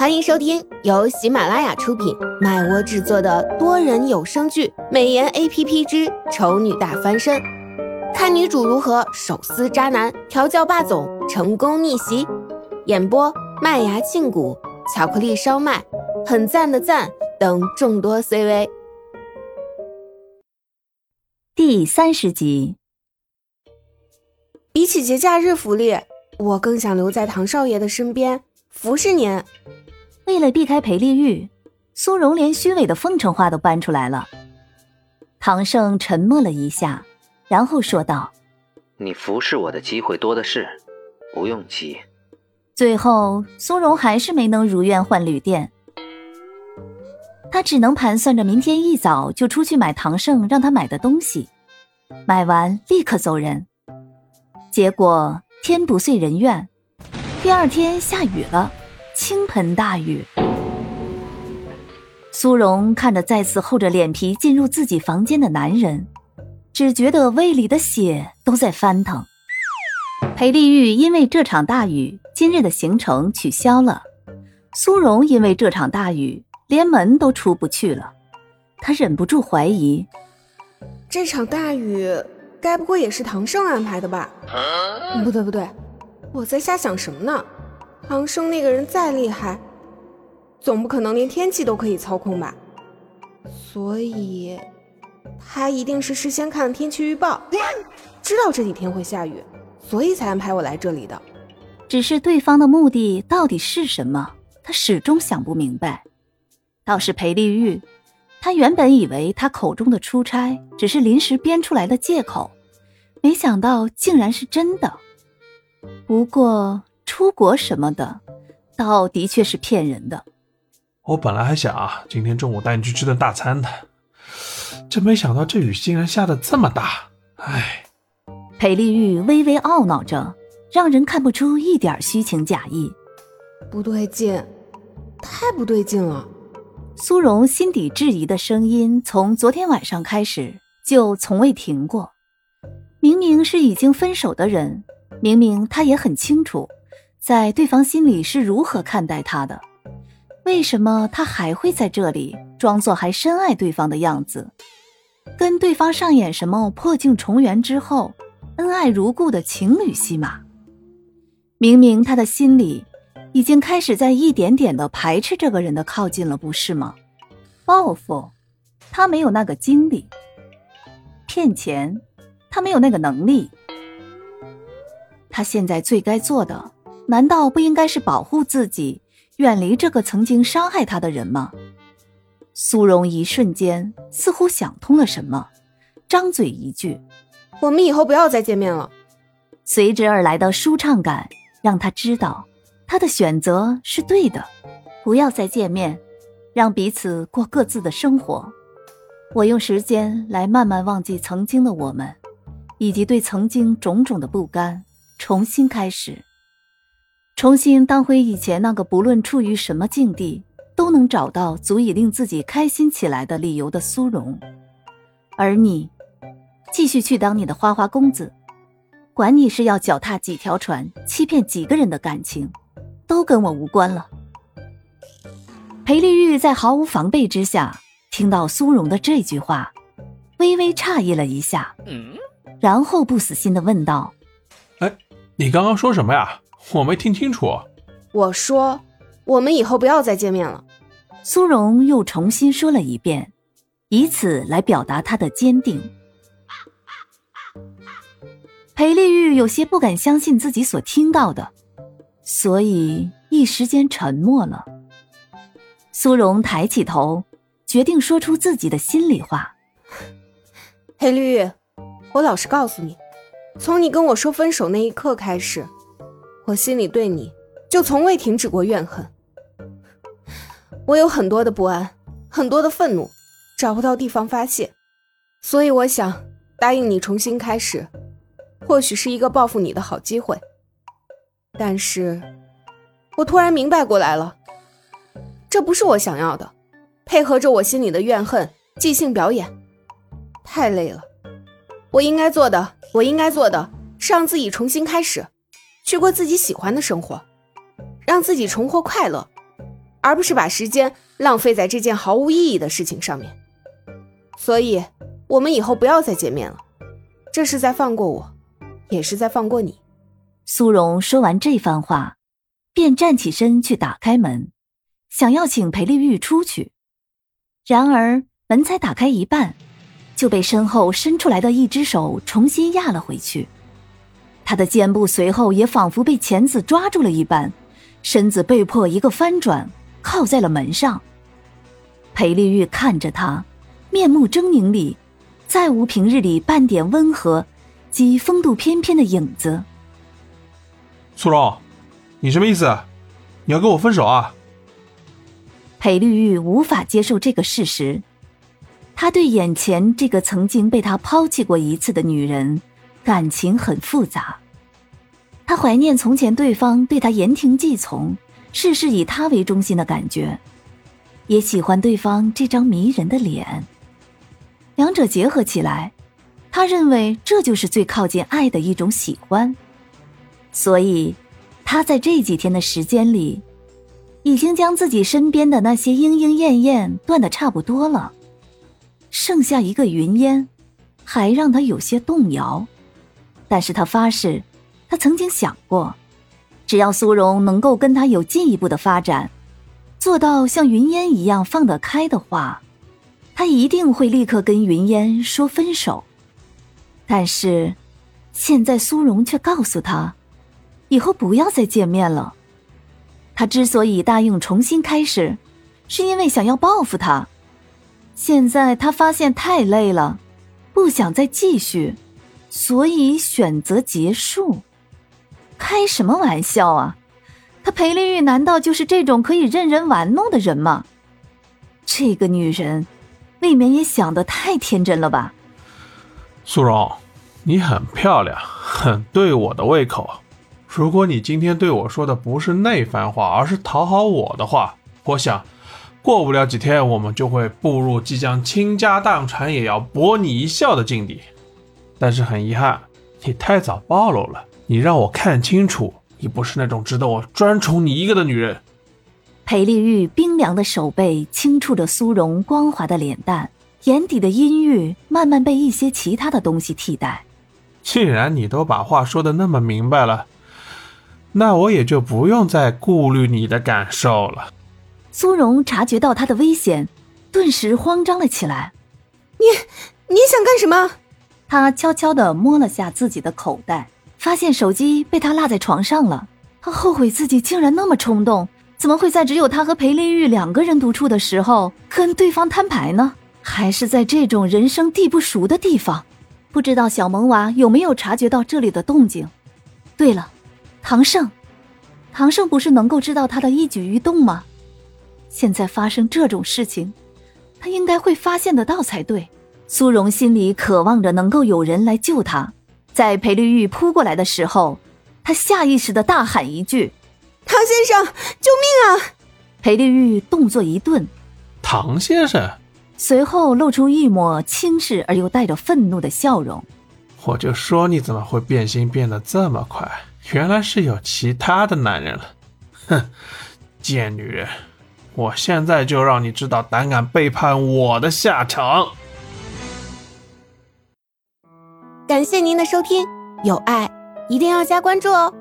欢迎收听由喜马拉雅出品、麦窝制作的多人有声剧《美颜 A P P 之丑女大翻身》，看女主如何手撕渣男、调教霸总、成功逆袭。演播：麦芽庆谷、巧克力烧麦、很赞的赞等众多 C V。第三十集。比起节假日福利，我更想留在唐少爷的身边服侍您。为了避开裴丽玉，苏荣连虚伪的奉承话都搬出来了。唐胜沉默了一下，然后说道：“你服侍我的机会多的是，不用急。”最后，苏荣还是没能如愿换旅店，他只能盘算着明天一早就出去买唐胜让他买的东西，买完立刻走人。结果天不遂人愿，第二天下雨了。倾盆大雨，苏荣看着再次厚着脸皮进入自己房间的男人，只觉得胃里的血都在翻腾。裴丽玉因为这场大雨，今日的行程取消了。苏荣因为这场大雨，连门都出不去了。他忍不住怀疑，这场大雨该不会也是唐胜安排的吧？不对不对，我在瞎想什么呢？唐生那个人再厉害，总不可能连天气都可以操控吧？所以，他一定是事先看了天气预报，知道这几天会下雨，所以才安排我来这里的。只是对方的目的到底是什么，他始终想不明白。倒是裴丽玉，他原本以为他口中的出差只是临时编出来的借口，没想到竟然是真的。不过。出国什么的，倒的确是骗人的。我本来还想啊，今天中午带你去吃顿大餐的，真没想到这雨竟然下的这么大。唉，裴丽玉微微懊恼着，让人看不出一点虚情假意。不对劲，太不对劲了。苏荣心底质疑的声音，从昨天晚上开始就从未停过。明明是已经分手的人，明明他也很清楚。在对方心里是如何看待他的？为什么他还会在这里装作还深爱对方的样子，跟对方上演什么破镜重圆之后恩爱如故的情侣戏码？明明他的心里已经开始在一点点的排斥这个人的靠近了，不是吗？报复，他没有那个精力；骗钱，他没有那个能力。他现在最该做的。难道不应该是保护自己，远离这个曾经伤害他的人吗？苏荣一瞬间似乎想通了什么，张嘴一句：“我们以后不要再见面了。”随之而来的舒畅感让他知道，他的选择是对的。不要再见面，让彼此过各自的生活。我用时间来慢慢忘记曾经的我们，以及对曾经种种的不甘，重新开始。重新当回以前那个不论处于什么境地都能找到足以令自己开心起来的理由的苏荣，而你，继续去当你的花花公子，管你是要脚踏几条船，欺骗几个人的感情，都跟我无关了。裴丽玉在毫无防备之下听到苏荣的这句话，微微诧异了一下，然后不死心的问道：“哎，你刚刚说什么呀？”我没听清楚。我说，我们以后不要再见面了。苏荣又重新说了一遍，以此来表达他的坚定。裴丽玉有些不敢相信自己所听到的，所以一时间沉默了。苏荣抬起头，决定说出自己的心里话：“ 裴丽玉，我老实告诉你，从你跟我说分手那一刻开始。”我心里对你就从未停止过怨恨，我有很多的不安，很多的愤怒，找不到地方发泄，所以我想答应你重新开始，或许是一个报复你的好机会。但是，我突然明白过来了，这不是我想要的，配合着我心里的怨恨即兴表演，太累了。我应该做的，我应该做的是让自己重新开始。去过自己喜欢的生活，让自己重获快乐。而不是把时间浪费在这件毫无意义的事情上面。所以，我们以后不要再见面了。这是在放过我，也是在放过你。苏荣说完这番话，便站起身去打开门，想要请裴丽玉出去。然而门才打开一半，就被身后伸出来的一只手重新压了回去。他的肩部随后也仿佛被钳子抓住了一般，身子被迫一个翻转，靠在了门上。裴丽玉看着他，面目狰狞里，再无平日里半点温和及风度翩翩的影子。苏荣，你什么意思？你要跟我分手啊？裴丽玉无法接受这个事实，他对眼前这个曾经被他抛弃过一次的女人，感情很复杂。他怀念从前对方对他言听计从、事事以他为中心的感觉，也喜欢对方这张迷人的脸。两者结合起来，他认为这就是最靠近爱的一种喜欢。所以，他在这几天的时间里，已经将自己身边的那些莺莺燕燕断得差不多了，剩下一个云烟，还让他有些动摇。但是他发誓。他曾经想过，只要苏荣能够跟他有进一步的发展，做到像云烟一样放得开的话，他一定会立刻跟云烟说分手。但是，现在苏荣却告诉他，以后不要再见面了。他之所以答应重新开始，是因为想要报复他。现在他发现太累了，不想再继续，所以选择结束。开什么玩笑啊！他裴丽玉难道就是这种可以任人玩弄的人吗？这个女人，未免也想的太天真了吧？苏荣，你很漂亮，很对我的胃口。如果你今天对我说的不是那番话，而是讨好我的话，我想，过不了几天，我们就会步入即将倾家荡产也要博你一笑的境地。但是很遗憾，你太早暴露了。你让我看清楚，你不是那种值得我专宠你一个的女人。裴丽玉冰凉的手背轻触着苏荣光滑的脸蛋，眼底的阴郁慢慢被一些其他的东西替代。既然你都把话说的那么明白了，那我也就不用再顾虑你的感受了。苏荣察觉到他的危险，顿时慌张了起来。你你想干什么？他悄悄地摸了下自己的口袋。发现手机被他落在床上了，他后悔自己竟然那么冲动，怎么会在只有他和裴丽玉两个人独处的时候跟对方摊牌呢？还是在这种人生地不熟的地方？不知道小萌娃有没有察觉到这里的动静？对了，唐胜，唐胜不是能够知道他的一举一动吗？现在发生这种事情，他应该会发现得到才对。苏荣心里渴望着能够有人来救他。在裴丽玉扑过来的时候，他下意识的大喊一句：“唐先生，救命啊！”裴丽玉动作一顿，“唐先生。”随后露出一抹轻视而又带着愤怒的笑容。我就说你怎么会变心变得这么快？原来是有其他的男人了。哼，贱女人！我现在就让你知道胆敢背叛我的下场。感谢您的收听，有爱一定要加关注哦。